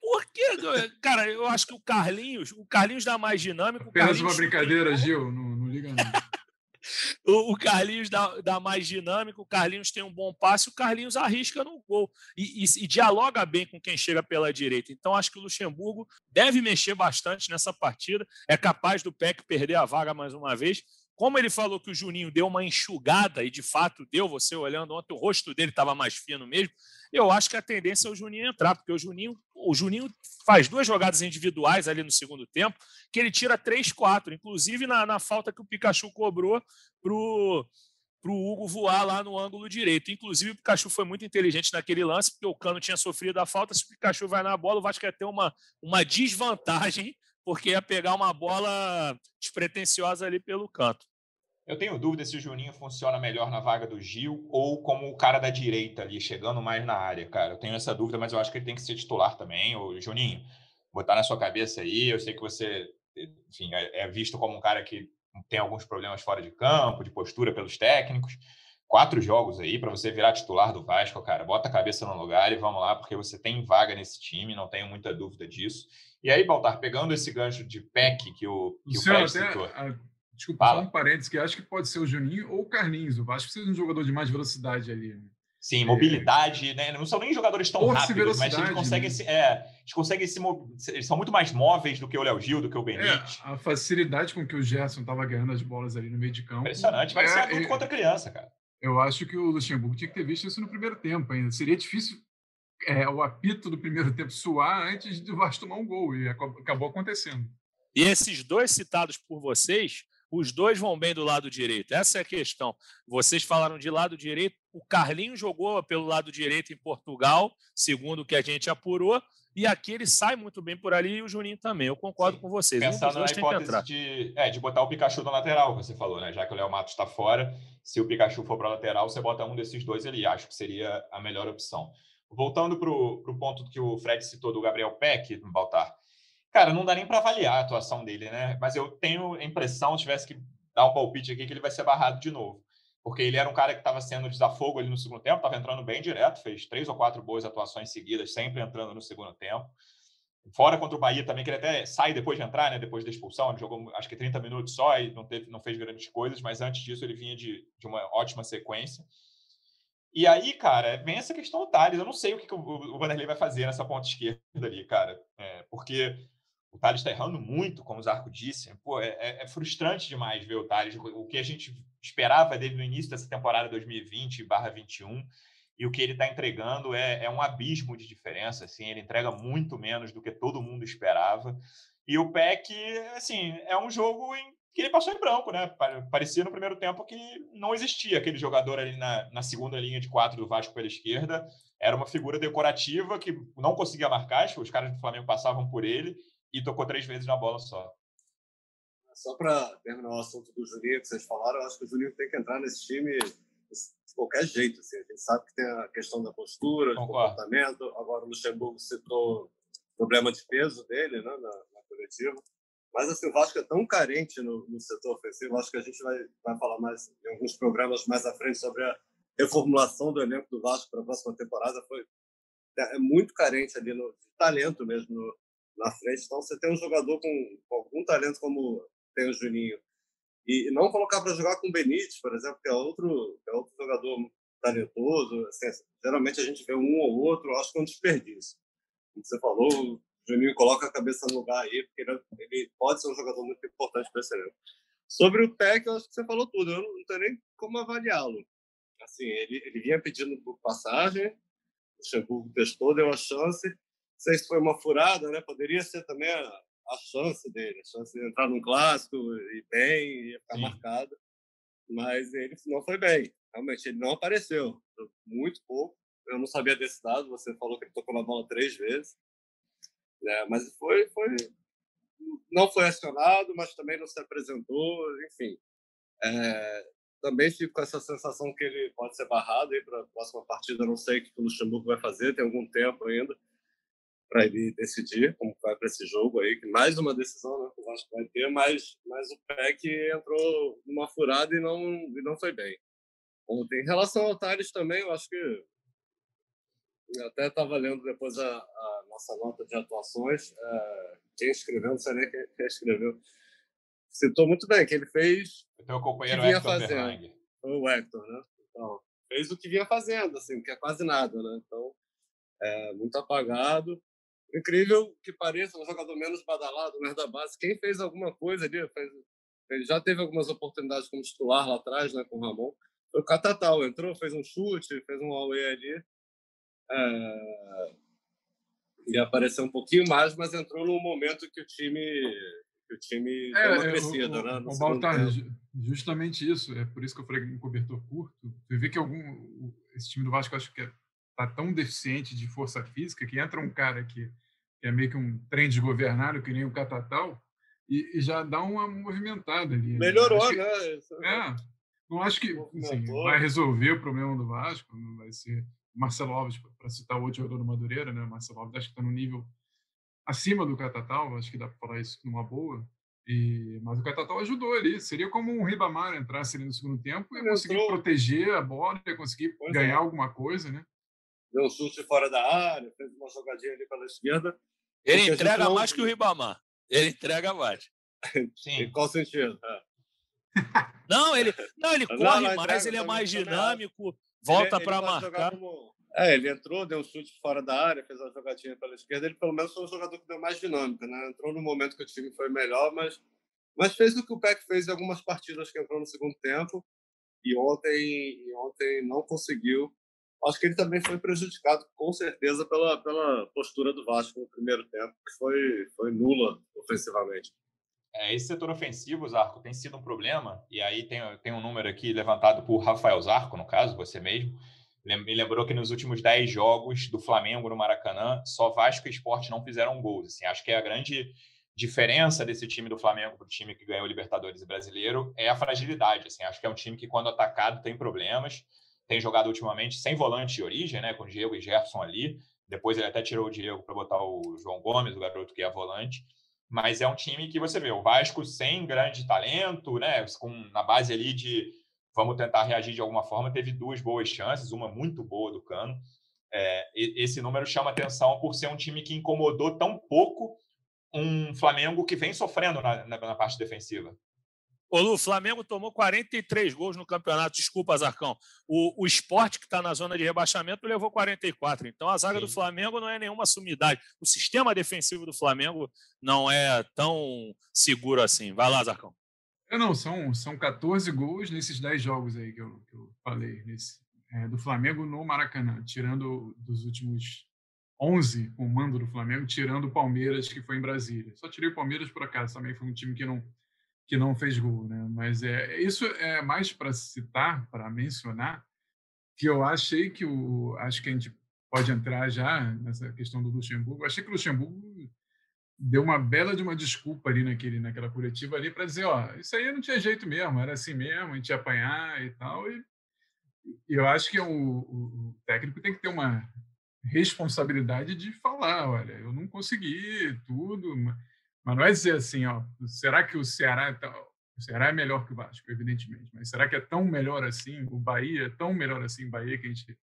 Por quê? Cara, eu acho que o Carlinhos, o Carlinhos dá mais dinâmico. Apenas uma brincadeira, Gil, não, não liga não. O, Carlinhos dá, dá, mais dinâmico, o Carlinhos tem um bom passe, o Carlinhos arrisca no gol e, e, e, dialoga bem com quem chega pela direita. Então, acho que o Luxemburgo deve mexer bastante nessa partida. É capaz do PEC perder a vaga mais uma vez. Como ele falou que o Juninho deu uma enxugada, e de fato deu, você olhando ontem, o rosto dele estava mais fino mesmo, eu acho que a tendência é o Juninho entrar, porque o Juninho, o Juninho faz duas jogadas individuais ali no segundo tempo, que ele tira 3-4, inclusive na, na, falta que o Pikachu cobrou para o Hugo voar lá no ângulo direito. Inclusive, o Pikachu foi muito inteligente naquele lance, porque o Cano tinha sofrido a falta. Se o Pikachu vai na bola, o Vasco ia ter uma, uma desvantagem, porque ia pegar uma bola despretensiosa ali pelo canto. Eu tenho dúvida se o Juninho funciona melhor na vaga do Gil ou como o cara da direita ali, chegando mais na área, cara. Eu tenho essa dúvida, mas eu acho que ele tem que ser titular também. O Juninho, botar na sua cabeça aí. Eu sei que você, enfim, é, é visto como um cara que tem alguns problemas fora de campo, de postura pelos técnicos. Quatro jogos aí para você virar titular do Vasco, cara. Bota a cabeça no lugar e vamos lá, porque você tem vaga nesse time, não tenho muita dúvida disso. E aí, Baltar, pegando esse gancho de PEC que o, que o, Fred citou. Desculpa, Fala. só um parênteses, que acho que pode ser o Juninho ou o Carlinhos. O Vasco precisa de um jogador de mais velocidade ali. Né? Sim, mobilidade, é... né? Não são nem jogadores tão rápidos, mas eles conseguem, né? se, é, eles conseguem se eles são muito mais móveis do que o Léo Gil, do que o Benítez. É, a facilidade com que o Gerson estava ganhando as bolas ali no meio de campo. Impressionante, vai é, ser adulto é, contra criança, cara. Eu acho que o Luxemburgo tinha que ter visto isso no primeiro tempo ainda. Seria difícil é, o apito do primeiro tempo suar antes do Vasco tomar um gol, e acabou acontecendo. E esses dois citados por vocês os dois vão bem do lado direito. Essa é a questão. Vocês falaram de lado direito. O Carlinhos jogou pelo lado direito em Portugal, segundo o que a gente apurou. E aqui ele sai muito bem por ali e o Juninho também. Eu concordo Sim. com vocês. Pensando um na hipótese de, é, de botar o Pikachu na lateral, você falou, né? Já que o Léo Matos está fora, se o Pikachu for para a lateral, você bota um desses dois ali. Acho que seria a melhor opção. Voltando para o ponto que o Fred citou do Gabriel Peck, Baltar, Cara, não dá nem para avaliar a atuação dele, né? Mas eu tenho a impressão, se tivesse que dar um palpite aqui, que ele vai ser barrado de novo. Porque ele era um cara que estava sendo desafogo ali no segundo tempo, estava entrando bem direto, fez três ou quatro boas atuações seguidas, sempre entrando no segundo tempo. Fora contra o Bahia também, que ele até sai depois de entrar, né? Depois da expulsão, ele jogou acho que 30 minutos só e não, teve, não fez grandes coisas, mas antes disso ele vinha de, de uma ótima sequência. E aí, cara, vem essa questão do Thales. Eu não sei o que, que o, o Vanderlei vai fazer nessa ponta esquerda ali, cara. É, porque o Thales está errando muito, como o Zarco disse. Pô, é, é, é, frustrante demais ver o Thales. O que a gente esperava dele no início dessa temporada 2020/21 e o que ele está entregando é, é, um abismo de diferença. Assim, ele entrega muito menos do que todo mundo esperava. E o PEC, assim, é um jogo em que ele passou em branco, né? Parecia no primeiro tempo que não existia aquele jogador ali na, na segunda linha de quatro do Vasco pela esquerda. Era uma figura decorativa que não conseguia marcar, os caras do Flamengo passavam por ele e tocou três vezes na bola só. Só para terminar o assunto do Juninho que vocês falaram, eu acho que o Juninho tem que entrar nesse time de qualquer jeito. Assim. A gente sabe que tem a questão da postura, do comportamento. Agora o Luxemburgo citou o problema de peso dele né, na, na coletiva. Mas assim, o Vasco é tão carente no, no setor ofensivo, acho que a gente vai, vai falar mais em alguns programas mais à frente sobre a reformulação do elenco do Vasco para a próxima temporada. Foi é, é muito carente ali no de talento mesmo no, na frente. Então, você tem um jogador com, com, algum talento como tem o Juninho e, não colocar para jogar com o Benítez, por exemplo, que é outro, que é outro jogador talentoso. Assim, geralmente a gente vê um ou outro, acho que é um desperdício. Como você falou, o Juninho coloca a cabeça no lugar aí, porque ele, ele pode ser um jogador muito importante para esse elenco. Sobre o PEC, eu acho que você falou tudo. Eu não, não tenho nem como avaliá-lo. Assim, ele, ele vinha pedindo passagem, o Luxemburgo testou, deu a chance. Não sei se foi uma furada, né? Poderia ser também a, a chance dele, a chance de entrar num clássico e bem, ia ficar Sim. marcado. Mas ele não foi bem. Realmente, ele não apareceu. Muito pouco. Eu não sabia desse dado. Você falou que ele tocou na bola três vezes. Né? Mas foi, foi. Não foi acionado, mas também não se apresentou. Enfim. É, também fico com essa sensação que ele pode ser barrado para a próxima partida. Não sei o que o Luxemburgo vai fazer, tem algum tempo ainda para ele decidir como vai para esse jogo aí. Mais uma decisão né, que o Vasco vai ter, mas, mas o PEC entrou numa furada e não, e não foi bem. Ontem, em relação ao Thales também, eu acho que eu até estava lendo depois a, a, nossa nota de atuações. É, quem escreveu, não sei nem quem, quem escreveu, citou muito bem que ele fez o teu companheiro vinha Hector fazendo. O Hector, né? Então, fez o que vinha fazendo, assim, que é quase nada, né? Então, é, muito apagado. Incrível que pareça um jogador menos badalado, mais da base. Quem fez alguma coisa ali, fez, ele já teve algumas oportunidades como titular lá atrás, né, com o Ramon. Foi o Catatal, entrou, fez um chute, fez um away ali. É... E apareceu um pouquinho mais, mas entrou num momento que o time que o time é, uma crescida, o, né? O Baltar, justamente isso. É por isso que eu falei um cobertor curto. Você vê que algum, esse time do Vasco acho que está é, tão deficiente de força física que entra um cara que, é meio que um trem desgovernado, que nem o Catatal, e, e já dá uma movimentada ali. Né? Melhorou, que, né? É. Não acho que assim, vai resolver o problema do Vasco, não vai ser. Marcelo Alves, para citar o outro jogador do Madureira, né? Marcelo Alves acho que está no nível acima do Catatal, acho que dá para falar isso numa boa. E, mas o Catatal ajudou ali. Seria como um Ribamar entrasse ali no segundo tempo e conseguir proteger a bola, conseguir pois ganhar é. alguma coisa, né? Deu um chute fora da área, fez uma jogadinha ali pela esquerda. Ele entrega não... mais que o Ribamar. Ele entrega mais. Sim. Em qual sentido? É. Não, ele, não, ele corre não, mais, ele é mais dinâmico, volta para marcar. Como, é, ele entrou, deu um chute fora da área, fez uma jogadinha pela esquerda. Ele, pelo menos, foi um jogador que deu mais dinâmica, né? Entrou no momento que o time foi melhor, mas, mas fez o que o Peck fez em algumas partidas que entrou no segundo tempo. E ontem, e ontem não conseguiu. Acho que ele também foi prejudicado, com certeza, pela, pela postura do Vasco no primeiro tempo, que foi, foi nula ofensivamente. É, esse setor ofensivo, Zarco, tem sido um problema. E aí tem, tem um número aqui levantado por Rafael Zarco, no caso, você mesmo me lembrou que nos últimos 10 jogos do Flamengo no Maracanã, só Vasco e Sport não fizeram gols. Assim, acho que é a grande diferença desse time do Flamengo para o time que ganhou o Libertadores brasileiro é a fragilidade. Assim, acho que é um time que, quando atacado, tem problemas. Tem jogado ultimamente sem volante de origem, né, com Diego e Gerson ali. Depois ele até tirou o Diego para botar o João Gomes, o garoto que é volante. Mas é um time que você vê, o Vasco sem grande talento, né, com, na base ali de vamos tentar reagir de alguma forma. Teve duas boas chances, uma muito boa do Cano. É, esse número chama atenção por ser um time que incomodou tão pouco um Flamengo que vem sofrendo na, na, na parte defensiva. Ô Lu, o Flamengo tomou 43 gols no campeonato, desculpa, Zarcão. O, o esporte que está na zona de rebaixamento levou 44. Então a zaga Sim. do Flamengo não é nenhuma sumidade. O sistema defensivo do Flamengo não é tão seguro assim. Vai lá, Zarcão. É, não, são, são 14 gols nesses 10 jogos aí que eu, que eu falei, nesse, é, do Flamengo no Maracanã, tirando dos últimos 11 com o mando do Flamengo, tirando o Palmeiras, que foi em Brasília. Só tirei o Palmeiras por acaso, também foi um time que não, que não fez gol, né? Mas é, isso é mais para citar, para mencionar, que eu achei que o. Acho que a gente pode entrar já nessa questão do Luxemburgo. Eu achei que o Luxemburgo deu uma bela de uma desculpa ali naquele, naquela coletiva ali para dizer, ó, isso aí não tinha jeito mesmo, era assim mesmo, a gente ia apanhar e tal. E, eu acho que o, o, técnico tem que ter uma responsabilidade de falar, olha, eu não consegui tudo, Mas não é dizer assim, ó, será que o Ceará, tá, o Ceará é melhor que o Vasco, evidentemente, mas será que é tão melhor assim? O Bahia é tão melhor assim, o Bahia que a gente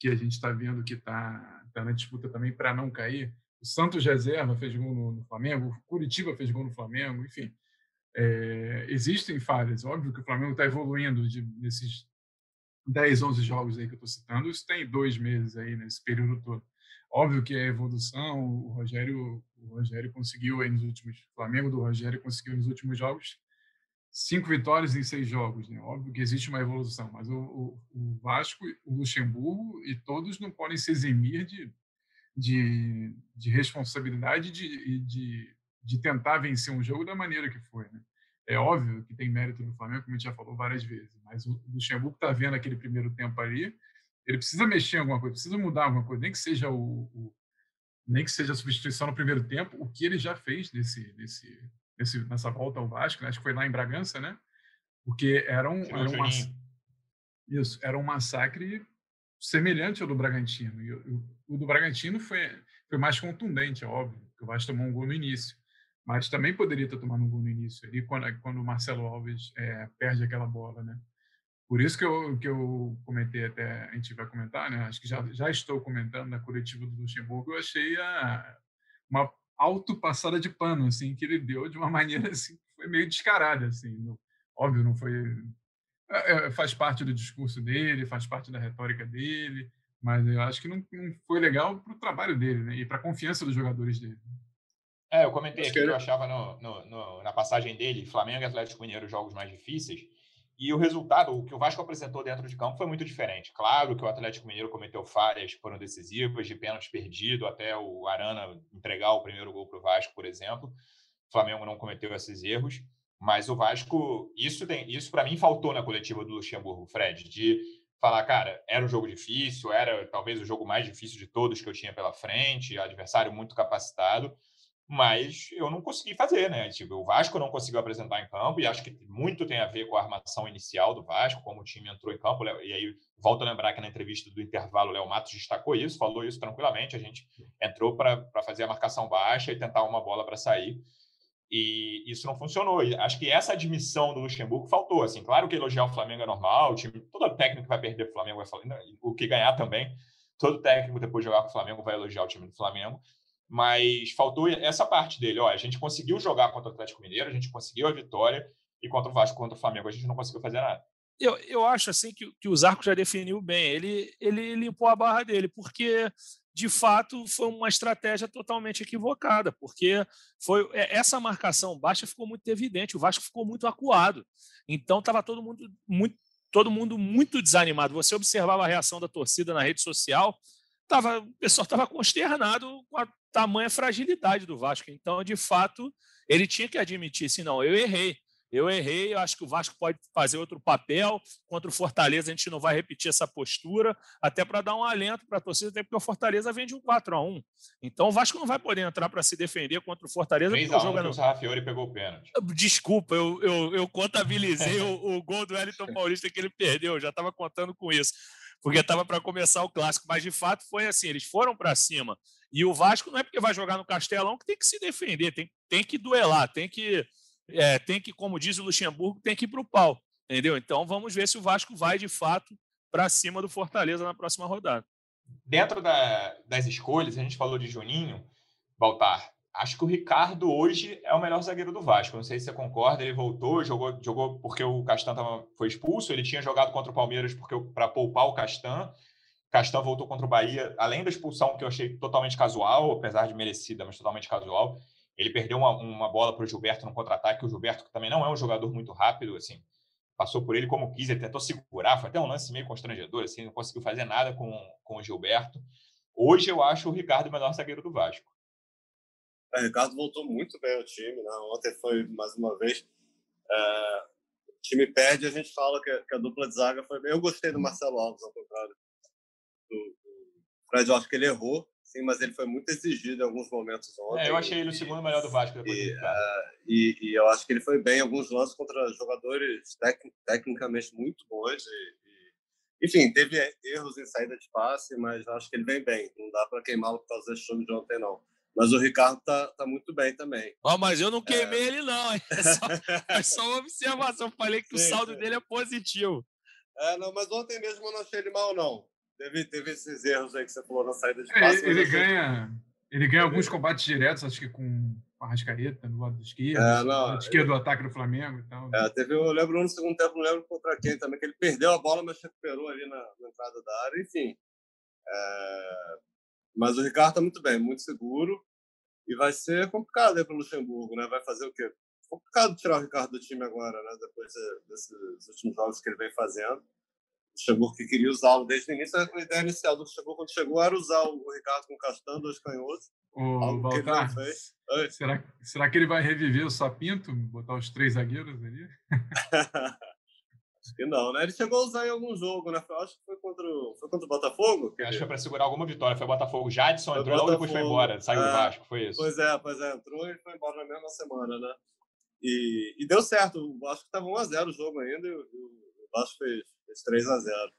que a gente está vendo que está tá na disputa também para não cair. O Santos reserva fez gol no, no Flamengo, o Curitiba fez gol no Flamengo, enfim. É, existem falhas. Óbvio que o Flamengo está evoluindo de, nesses 10, 11 jogos aí que eu estou citando. Isso tem dois meses aí nesse período todo. Óbvio que é evolução. O Rogério, o Rogério conseguiu aí nos últimos. O Flamengo do Rogério conseguiu nos últimos jogos cinco vitórias em seis jogos. Né? Óbvio que existe uma evolução, mas o, o, o Vasco, o Luxemburgo e todos não podem se eximir de, de, de responsabilidade de, de, de tentar vencer um jogo da maneira que foi. Né? É óbvio que tem mérito no Flamengo, como a gente já falou várias vezes, mas o Luxemburgo está vendo aquele primeiro tempo ali, ele precisa mexer em alguma coisa, precisa mudar alguma coisa, nem que seja o, o nem que seja a substituição no primeiro tempo, o que ele já fez nesse, nesse, nesse, nessa volta ao Vasco, né? acho que foi lá em Bragança, né? Porque era um, era um, isso, era um massacre semelhante ao do Bragantino. E o, o do Bragantino foi, foi mais contundente, é óbvio, porque o Vasco tomou um gol no início. Mas também poderia ter tomado um gol no início, ali, quando, quando o Marcelo Alves é, perde aquela bola, né? Por isso que eu, que eu comentei até, a gente vai comentar, né? Acho que já, já estou comentando na coletiva do Luxemburgo, eu achei a, uma auto passada de pano, assim, que ele deu de uma maneira assim, foi meio descarada, assim. No, óbvio, não foi. É, é, faz parte do discurso dele, faz parte da retórica dele, mas eu acho que não, não foi legal para o trabalho dele né, e para a confiança dos jogadores dele. É, eu comentei acho aqui que, que eu achava no, no, no, na passagem dele, Flamengo e Atlético Mineiro, jogos mais difíceis. E o resultado, o que o Vasco apresentou dentro de campo foi muito diferente. Claro que o Atlético Mineiro cometeu falhas que foram decisivas, de pênalti perdido, até o Arana entregar o primeiro gol para o Vasco, por exemplo. O Flamengo não cometeu esses erros, mas o Vasco, isso tem, isso para mim faltou na coletiva do Luxemburgo, Fred, de falar, cara, era um jogo difícil, era talvez o jogo mais difícil de todos que eu tinha pela frente, adversário muito capacitado mas eu não consegui fazer, né? Tipo, o Vasco não conseguiu apresentar em campo e acho que muito tem a ver com a armação inicial do Vasco, como o time entrou em campo. E aí, volto a lembrar que na entrevista do intervalo, o Léo Matos destacou isso, falou isso tranquilamente. A gente entrou para fazer a marcação baixa e tentar uma bola para sair. E isso não funcionou. E acho que essa admissão do Luxemburgo faltou. Assim, claro que elogiar o Flamengo é normal, o time, todo técnico vai perder o Flamengo vai o que ganhar também. Todo técnico, depois de jogar com o Flamengo, vai elogiar o time do Flamengo mas faltou essa parte dele. Ó, a gente conseguiu jogar contra o Atlético Mineiro, a gente conseguiu a vitória, e contra o Vasco, contra o Flamengo, a gente não conseguiu fazer nada. Eu, eu acho assim que, que o Zarco já definiu bem. Ele, ele limpou a barra dele, porque de fato foi uma estratégia totalmente equivocada, porque foi é, essa marcação baixa ficou muito evidente, o Vasco ficou muito acuado. Então estava todo mundo muito todo mundo muito desanimado. Você observava a reação da torcida na rede social, tava, o pessoal estava consternado com a tamanha fragilidade do Vasco. Então, de fato, ele tinha que admitir assim, não, eu errei. Eu errei, eu acho que o Vasco pode fazer outro papel. Contra o Fortaleza, a gente não vai repetir essa postura, até para dar um alento para a torcida, até porque o Fortaleza vem de um 4 a 1 Então o Vasco não vai poder entrar para se defender contra o Fortaleza. 3 a 1 o jogo é... o Sarrafiori pegou o pênalti. Desculpa, eu, eu, eu contabilizei o, o, gol do Wellington Paulista que ele perdeu, eu já estava contando com isso porque estava para começar o clássico, mas de fato foi assim, eles foram para cima. E o Vasco não é porque vai jogar no Castelão que tem que se defender, tem, tem que duelar, tem que, é, tem que, como diz o Luxemburgo, tem que ir para o pau, entendeu? Então vamos ver se o Vasco vai de fato para cima do Fortaleza na próxima rodada. Dentro da, das escolhas, a gente falou de Juninho, Baltar, Acho que o Ricardo hoje é o melhor zagueiro do Vasco. Não sei se você concorda. Ele voltou, jogou, jogou porque o Castan foi expulso. Ele tinha jogado contra o Palmeiras para poupar o Castan. Castan voltou contra o Bahia, além da expulsão que eu achei totalmente casual, apesar de merecida, mas totalmente casual. Ele perdeu uma, uma bola para o Gilberto no contra-ataque. O Gilberto, que também não é um jogador muito rápido, assim, passou por ele como quis. Ele tentou segurar, foi até um lance meio constrangedor, assim, não conseguiu fazer nada com, com o Gilberto. Hoje eu acho o Ricardo o melhor zagueiro do Vasco. O Ricardo voltou muito bem ao time. Né? Ontem foi mais uma vez. É, o time perde, a gente fala que, a dupla de zaga foi bem. Eu gostei do Marcelo Alves, do, do Fred. Eu acho que ele errou, sim, mas ele foi muito exigido em alguns momentos ontem. É, eu achei ele o segundo melhor do Vasco depois e, do uh, e, e, eu acho que ele foi bem em alguns lances contra jogadores tec, tecnicamente muito bons. E, e, enfim, teve erros em saída de passe, mas acho que ele vem bem. Não dá para queimá-lo por causa desse jogo de ontem, não. Mas o Ricardo tá, tá muito bem também. Oh, mas eu não queimei é... ele, não. É só, é só uma observação. Falei que sim, o saldo sim. dele é positivo. É, não, mas ontem mesmo eu não achei ele mal, não. Teve, teve esses erros aí que você falou na saída de passe. É, ele, ganha, ele ganha alguns combates diretos, acho que com a Rascaeta no lado esquerdo, é, não, lado esquerdo do ataque do Flamengo e tal. É, teve, eu lembro no segundo tempo, não lembro contra quem também, que ele perdeu a bola, mas recuperou ali na, na entrada da área, enfim. É, mas o Ricardo está muito bem, muito seguro. E vai ser complicado aí para o Luxemburgo, né? Vai fazer o quê? Complicado tirar o Ricardo do time agora, né? Depois desses últimos jogos que ele vem fazendo. O Luxemburgo que queria usá-lo desde o início, a ideia inicial do Luxemburgo quando chegou era usar o Ricardo com o Castan, dois canhotos. Ô, Baltar, será, será que ele vai reviver o Sapinto? Botar os três zagueiros ali? Acho que não, né? Ele chegou a usar em algum jogo, né? Acho que foi contra o, foi contra o Botafogo. Acho que foi para segurar alguma vitória. Foi o Botafogo. Jadson entrou logo depois foi embora. Saiu é, do Vasco, foi isso. Pois é, pois é. Entrou e foi embora na mesma semana, né? E, e deu certo. O Vasco estava 1x0 o jogo ainda e o, o Vasco fez, fez 3x0.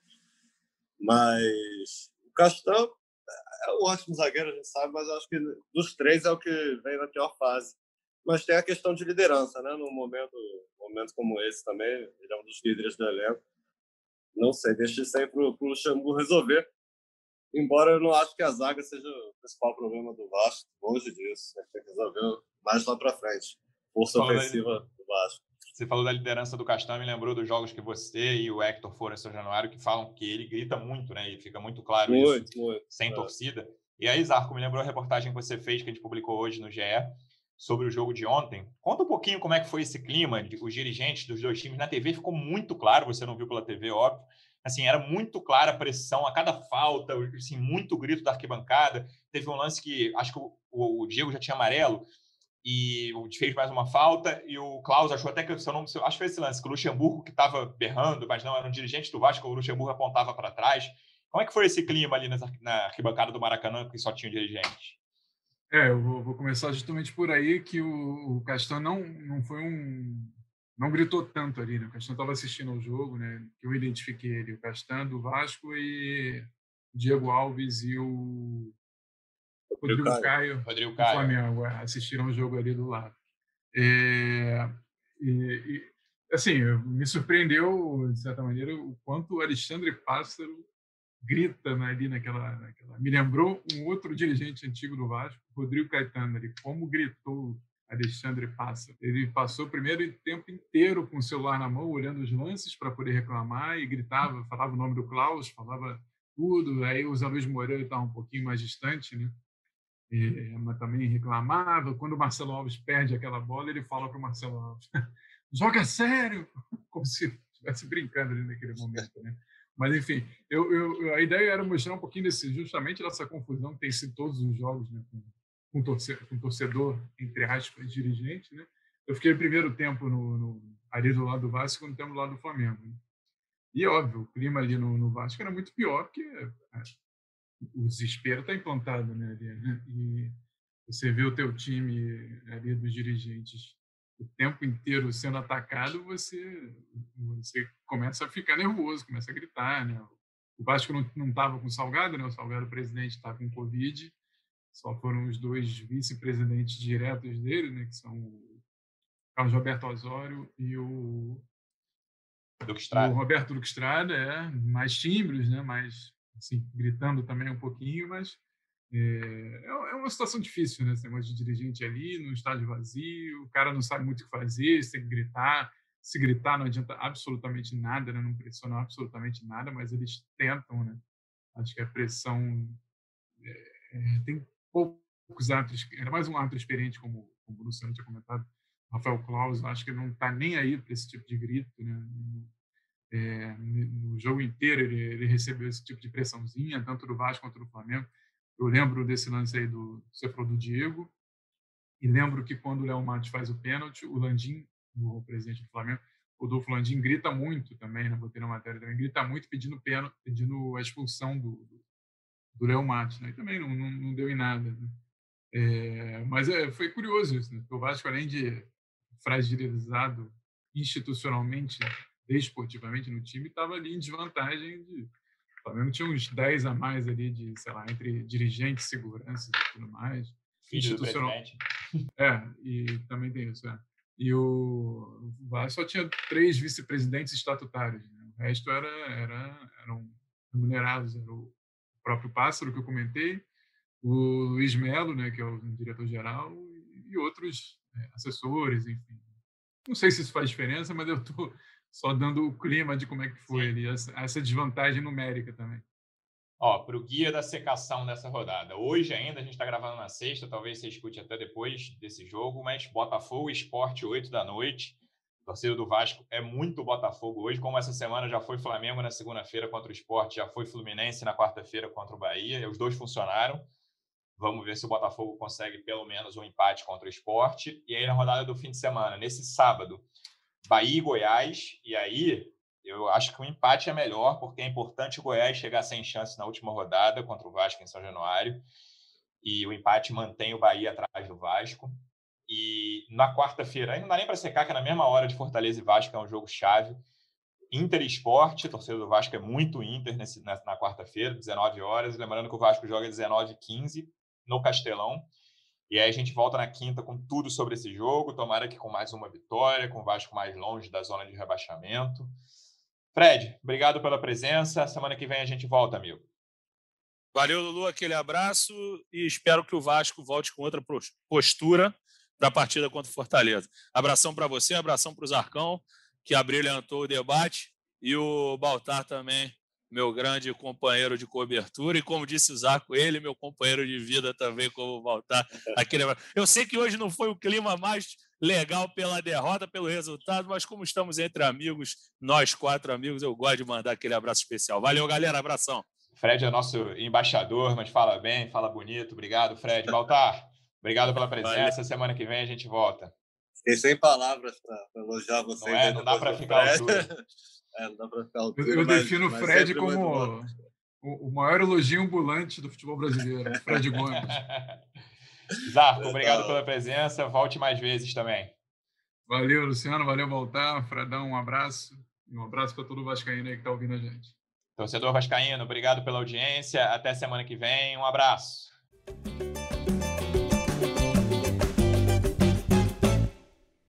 Mas o Castan é um ótimo zagueiro, a gente sabe, mas acho que dos três é o que vem na pior fase mas tem a questão de liderança, né? Num momento, momento como esse também, ele é um dos líderes do elenco. Não sei, deixa isso aí para o Luxemburgo resolver. Embora eu não acho que a zaga seja o principal problema do Vasco, longe disso. Tem que resolver mais lá para frente. Força ofensiva do Vasco. Você falou da liderança do Castan, me lembrou dos jogos que você e o Hector foram em São Januário, que falam que ele grita muito, né? E fica muito claro muito, isso, muito, sem é. torcida. E aí, Zarco, me lembrou a reportagem que você fez, que a gente publicou hoje no GE, sobre o jogo de ontem. Conta um pouquinho como é que foi esse clima, de, os dirigentes dos dois times. Na TV ficou muito claro, você não viu pela TV, óbvio. Assim, era muito clara a pressão a cada falta, assim, muito grito da arquibancada. Teve um lance que acho que o, o Diego já tinha amarelo e fez mais uma falta e o Klaus achou até que o seu nome, acho que foi esse lance, que o Luxemburgo que estava berrando, mas não era um dirigente do Vasco, o Luxemburgo apontava para trás. Como é que foi esse clima ali na, arquibancada do Maracanã, que só tinha dirigentes? É, eu vou, vou, começar justamente por aí que o, o Castan não, não foi um. Não gritou tanto ali, né? O Castan estava assistindo ao jogo, né? Que eu identifiquei ele, o Castan do Vasco e o Diego Alves e o Rodrigo, Rodrigo Caio, Rodrigo Caio. Flamengo é, assistiram o jogo ali do lado. É, e, e, assim, me surpreendeu, de certa maneira, o quanto o Alexandre Pássaro grita né, ali naquela, naquela. Me lembrou um outro dirigente antigo do Vasco, Rodrigo Caetano, ali, como gritou Alexandre Passa. Ele passou o primeiro tempo inteiro com o celular na mão, olhando os lances para poder reclamar e gritava, falava o nome do Klaus, falava tudo. Aí o Zé Luiz Moreira estava um pouquinho mais distante, né? E, mas também reclamava. Quando o Marcelo Alves perde aquela bola, ele fala para o Marcelo Alves: joga sério! Como se estivesse brincando ali naquele momento, né? Mas, enfim, eu, eu, a ideia era mostrar um pouquinho desse, justamente dessa confusão que tem sido todos os jogos né, com, com, torcedor, com torcedor, entre aspas, dirigente. Né? Eu fiquei primeiro tempo no, no, ali do lado do Vasco segundo tempo do lado do Flamengo. Né? E, óbvio, o clima ali no, no Vasco era muito pior, porque é, o desespero está implantado né, né? E você vê o teu time ali dos dirigentes o tempo inteiro sendo atacado, você, você começa a ficar nervoso, começa a gritar, né? O Vasco não estava com o Salgado, né? O Salgado presidente estava com Covid, só foram os dois vice-presidentes diretos dele, né? Que são o Carlos Roberto Osório e o, o Roberto Duque Estrada, é, mais tímidos, né? Mais, assim, gritando também um pouquinho, mas é, é, é uma situação difícil, né? Esse negócio de dirigente ali, no estádio vazio, o cara não sabe muito o que fazer, você tem que gritar. Se gritar não adianta absolutamente nada, né? não pressiona absolutamente nada, mas eles tentam, né? Acho que a pressão é, é, tem poucos árbitros, era mais um árbitro experiente, como, como o Luciano tinha comentado, Rafael Claus, acho que não está nem aí para esse tipo de grito, né? É, no jogo inteiro ele, ele recebeu esse tipo de pressãozinha, tanto do Vasco quanto do Flamengo. Eu lembro desse lance aí do você do Diego e lembro que quando o Léo Matos faz o pênalti, o Landim, o presidente do Flamengo, Rodolfo Landim grita muito também, né? Botei na matéria também, grita muito pedindo pênalti, pedindo a expulsão do, do, do Léo Matos, né? E também não, não, não, deu em nada. Né? É, mas é, foi curioso isso, né? Porque o Vasco, além de fragilizado institucionalmente, desportivamente no time, estava ali em desvantagem de Flamengo tinha uns 10 a mais ali de, sei lá, entre dirigentes, seguranças e tudo mais. institucional. É, e também tem isso, é. E o Vasco só tinha três vice-presidentes estatutários. Né? O resto era, era, eram remunerados. Era o próprio Pássaro, que eu comentei, o Luiz Melo, né, que é o diretor-geral, e outros é, assessores, enfim. Não sei se isso faz diferença, mas eu estou só dando o clima de como é que foi ali, essa, essa desvantagem numérica também. Ó, para o guia da secação dessa rodada. Hoje ainda, a gente está gravando na sexta, talvez você escute até depois desse jogo, mas Botafogo Esporte, 8 da noite. torcida do Vasco é muito Botafogo hoje, como essa semana já foi Flamengo na segunda-feira contra o Esporte, já foi Fluminense na quarta-feira contra o Bahia, e os dois funcionaram. Vamos ver se o Botafogo consegue pelo menos um empate contra o Esporte. E aí, na rodada do fim de semana, nesse sábado, Bahia e Goiás, e aí eu acho que o empate é melhor, porque é importante o Goiás chegar sem chance na última rodada contra o Vasco em São Januário. E o empate mantém o Bahia atrás do Vasco. E na quarta-feira, aí não dá nem para secar, que é na mesma hora de Fortaleza e Vasco, é um jogo chave. Inter Esporte, torcedor do Vasco é muito Inter nesse, na, na quarta-feira, 19 horas. Lembrando que o Vasco joga 19 15 no Castelão. E aí a gente volta na quinta com tudo sobre esse jogo. Tomara que com mais uma vitória, com o Vasco mais longe da zona de rebaixamento. Fred, obrigado pela presença. Semana que vem a gente volta, amigo. Valeu, Lulu, aquele abraço e espero que o Vasco volte com outra postura para a partida contra o Fortaleza. Abração para você, abração para o Zarcão, que abrilhantou o debate, e o Baltar também, meu grande companheiro de cobertura, e como disse o Zarco, ele, meu companheiro de vida também, como o Baltar. Aquele... Eu sei que hoje não foi o clima mais legal pela derrota, pelo resultado, mas como estamos entre amigos, nós quatro amigos, eu gosto de mandar aquele abraço especial. Valeu, galera, abração. Fred é nosso embaixador, mas fala bem, fala bonito. Obrigado, Fred. Baltar, obrigado pela presença. Valeu. Semana que vem a gente volta. Fiquei sem palavras para elogiar vocês. Não, é, não dá para ficar altura. É, não dá para ficar altura. Eu, eu defino o Fred como o, o maior elogio ambulante do futebol brasileiro, Fred Gomes. Zarco, obrigado pela presença. Volte mais vezes também. Valeu, Luciano. Valeu, voltar. Fredão, um abraço. E um abraço para todo o Vascaíno aí que está ouvindo a gente. Torcedor Vascaíno, obrigado pela audiência. Até semana que vem. Um abraço.